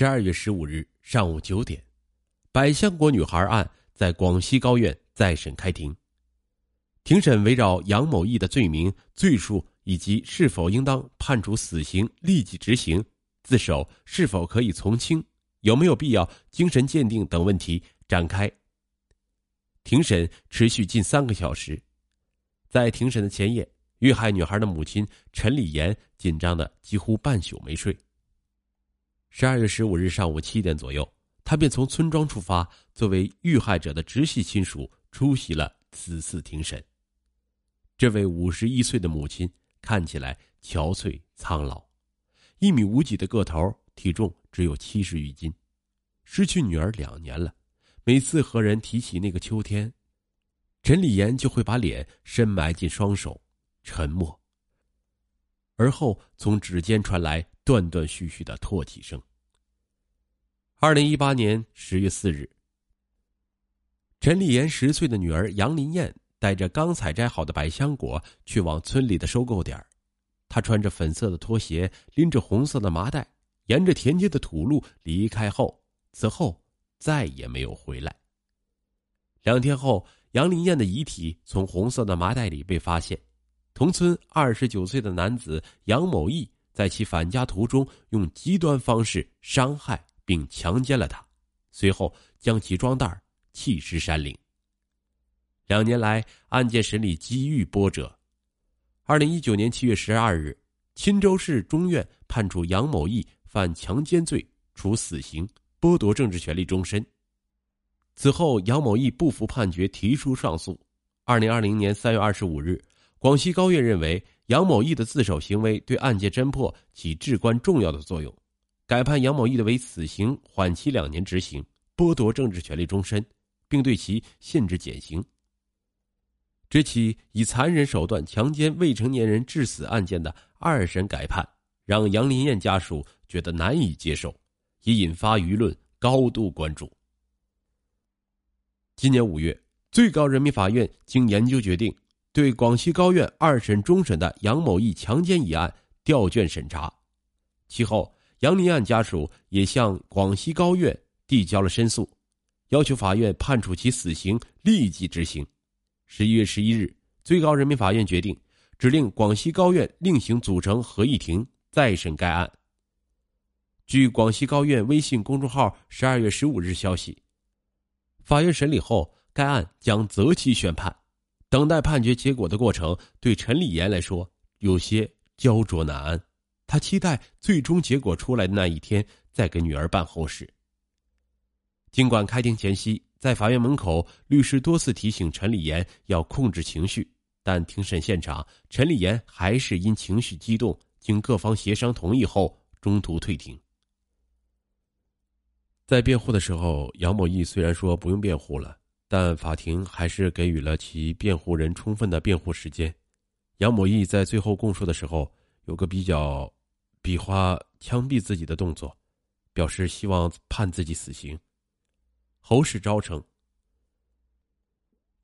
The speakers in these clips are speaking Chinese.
十二月十五日上午九点，百香果女孩案在广西高院再审开庭。庭审围绕杨某义的罪名、罪数以及是否应当判处死刑立即执行、自首是否可以从轻、有没有必要精神鉴定等问题展开。庭审持续近三个小时，在庭审的前夜，遇害女孩的母亲陈丽妍紧张的几乎半宿没睡。十二月十五日上午七点左右，他便从村庄出发，作为遇害者的直系亲属出席了此次庭审。这位五十一岁的母亲看起来憔悴苍老，一米五几的个头，体重只有七十余斤。失去女儿两年了，每次和人提起那个秋天，陈丽妍就会把脸深埋进双手，沉默。而后从指尖传来。断断续续的唾弃声。二零一八年十月四日，陈丽妍十岁的女儿杨林燕带着刚采摘好的百香果去往村里的收购点她穿着粉色的拖鞋，拎着红色的麻袋，沿着田间的土路离开后，此后再也没有回来。两天后，杨林燕的遗体从红色的麻袋里被发现，同村二十九岁的男子杨某义。在其返家途中，用极端方式伤害并强奸了他，随后将其装袋弃尸山林。两年来，案件审理机遇波折。二零一九年七月十二日，钦州市中院判处杨某义犯强奸罪，处死刑，剥夺政治权利终身。此后，杨某义不服判决，提出上诉。二零二零年三月二十五日，广西高院认为。杨某义的自首行为对案件侦破起至关重要的作用，改判杨某义的为死刑缓期两年执行，剥夺政治权利终身，并对其限制减刑。这起以残忍手段强奸未成年人致死案件的二审改判，让杨林燕家属觉得难以接受，也引发舆论高度关注。今年五月，最高人民法院经研究决定。对广西高院二审终审的杨某义强奸一案调卷审查，其后杨林案家属也向广西高院递交了申诉，要求法院判处其死刑立即执行。十一月十一日，最高人民法院决定指令广西高院另行组成合议庭再审该案。据广西高院微信公众号十二月十五日消息，法院审理后，该案将择期宣判。等待判决结果的过程，对陈立言来说有些焦灼难安。他期待最终结果出来的那一天，再给女儿办后事。尽管开庭前夕，在法院门口，律师多次提醒陈立言要控制情绪，但庭审现场，陈立言还是因情绪激动，经各方协商同意后，中途退庭。在辩护的时候，杨某义虽然说不用辩护了。但法庭还是给予了其辩护人充分的辩护时间。杨某义在最后供述的时候，有个比较比划枪毙自己的动作，表示希望判自己死刑。侯世昭称，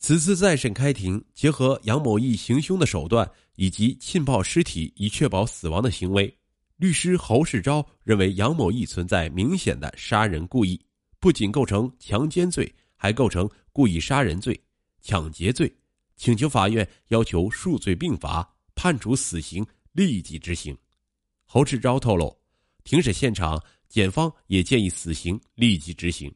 此次再审开庭，结合杨某义行凶的手段以及浸泡尸体以确保死亡的行为，律师侯世昭认为杨某义存在明显的杀人故意，不仅构成强奸罪。还构成故意杀人罪、抢劫罪，请求法院要求数罪并罚，判处死刑立即执行。侯志钊透露，庭审现场，检方也建议死刑立即执行。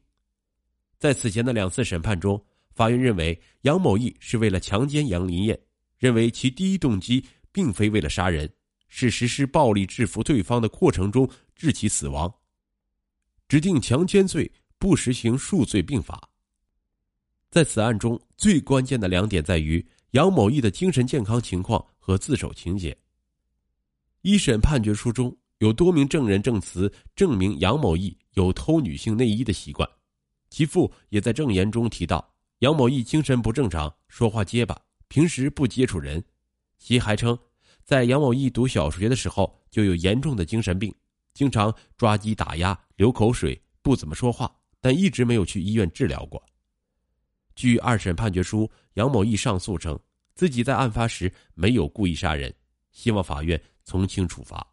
在此前的两次审判中，法院认为杨某义是为了强奸杨林燕，认为其第一动机并非为了杀人，是实施暴力制服对方的过程中致其死亡，指定强奸罪，不实行数罪并罚。在此案中，最关键的两点在于杨某义的精神健康情况和自首情节。一审判决书中有多名证人证词证明杨某义有偷女性内衣的习惯，其父也在证言中提到杨某义精神不正常，说话结巴，平时不接触人。其还称，在杨某义读小学的时候就有严重的精神病，经常抓鸡打鸭、流口水，不怎么说话，但一直没有去医院治疗过。据二审判决书，杨某义上诉称，自己在案发时没有故意杀人，希望法院从轻处罚。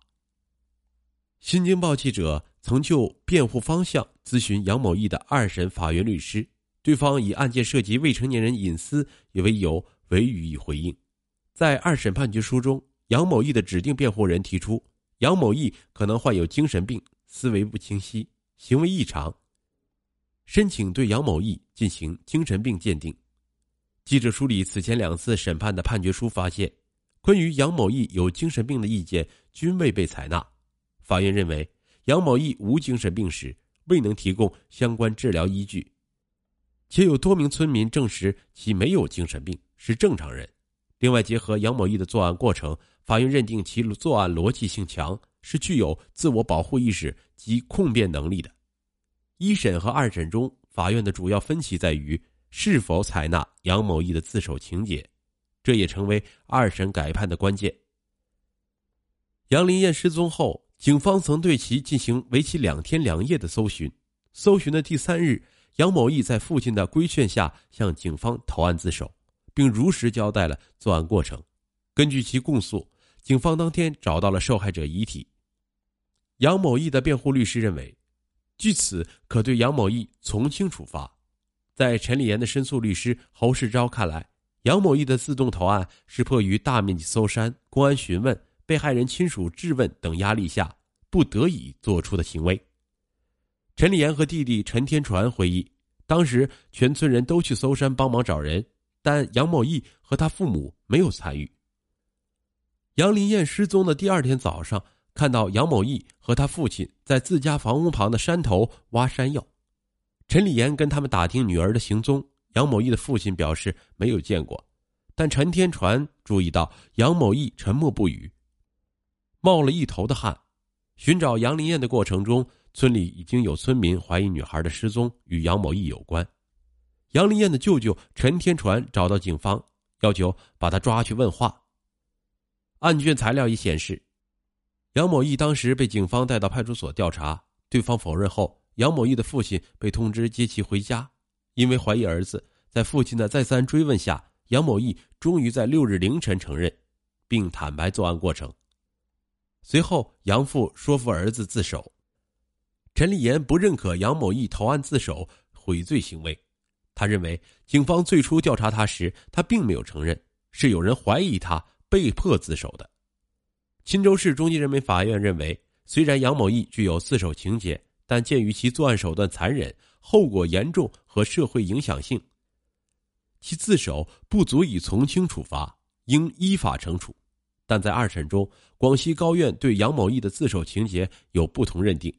新京报记者曾就辩护方向咨询杨某义的二审法院律师，对方以案件涉及未成年人隐私为由，未予以回应。在二审判决书中，杨某义的指定辩护人提出，杨某义可能患有精神病，思维不清晰，行为异常，申请对杨某义进行精神病鉴定。记者梳理此前两次审判的判决书，发现，关于杨某义有精神病的意见均未被采纳。法院认为，杨某义无精神病史，未能提供相关治疗依据，且有多名村民证实其没有精神病，是正常人。另外，结合杨某义的作案过程，法院认定其作案逻辑性强，是具有自我保护意识及控辩能力的。一审和二审中，法院的主要分歧在于是否采纳杨某义的自首情节，这也成为二审改判的关键。杨林艳失踪后，警方曾对其进行为期两天两夜的搜寻。搜寻的第三日，杨某义在父亲的规劝下向警方投案自首。并如实交代了作案过程。根据其供述，警方当天找到了受害者遗体。杨某义的辩护律师认为，据此可对杨某义从轻处罚。在陈立言的申诉律师侯世昭看来，杨某义的自动投案是迫于大面积搜山、公安询问、被害人亲属质问等压力下不得已做出的行为。陈立言和弟弟陈天传回忆，当时全村人都去搜山帮忙找人。但杨某义和他父母没有参与。杨林燕失踪的第二天早上，看到杨某义和他父亲在自家房屋旁的山头挖山药。陈立言跟他们打听女儿的行踪，杨某义的父亲表示没有见过，但陈天传注意到杨某义沉默不语，冒了一头的汗。寻找杨林艳的过程中，村里已经有村民怀疑女孩的失踪与杨某义有关。杨丽艳的舅舅陈天传找到警方，要求把他抓去问话。案卷材料已显示，杨某义当时被警方带到派出所调查，对方否认后，杨某义的父亲被通知接其回家。因为怀疑儿子，在父亲的再三追问下，杨某义终于在六日凌晨承认，并坦白作案过程。随后，杨父说服儿子自首。陈立言不认可杨某义投案自首悔罪行为。他认为，警方最初调查他时，他并没有承认，是有人怀疑他被迫自首的。钦州市中级人民法院认为，虽然杨某义具有自首情节，但鉴于其作案手段残忍、后果严重和社会影响性，其自首不足以从轻处罚，应依法惩处。但在二审中，广西高院对杨某义的自首情节有不同认定，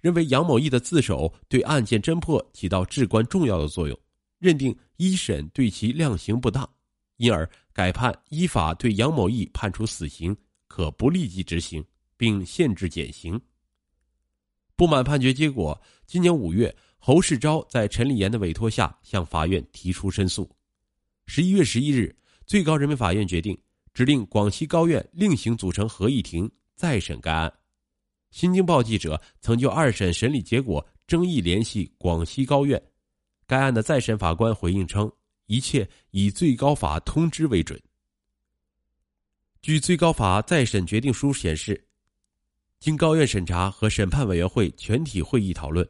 认为杨某义的自首对案件侦破起到至关重要的作用。认定一审对其量刑不当，因而改判依法对杨某义判处死刑，可不立即执行，并限制减刑。不满判决结果，今年五月，侯世昭在陈立言的委托下向法院提出申诉。十一月十一日，最高人民法院决定指令广西高院另行组成合议庭再审该案。新京报记者曾就二审审理结果争议联系广西高院。该案的再审法官回应称，一切以最高法通知为准。据最高法再审决定书显示，经高院审查和审判委员会全体会议讨论，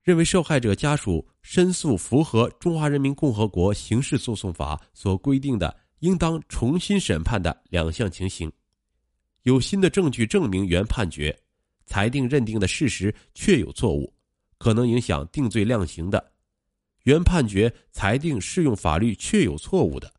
认为受害者家属申诉符合《中华人民共和国刑事诉讼法》所规定的应当重新审判的两项情形，有新的证据证明原判决、裁定认定的事实确有错误，可能影响定罪量刑的。原判决裁定适用法律确有错误的，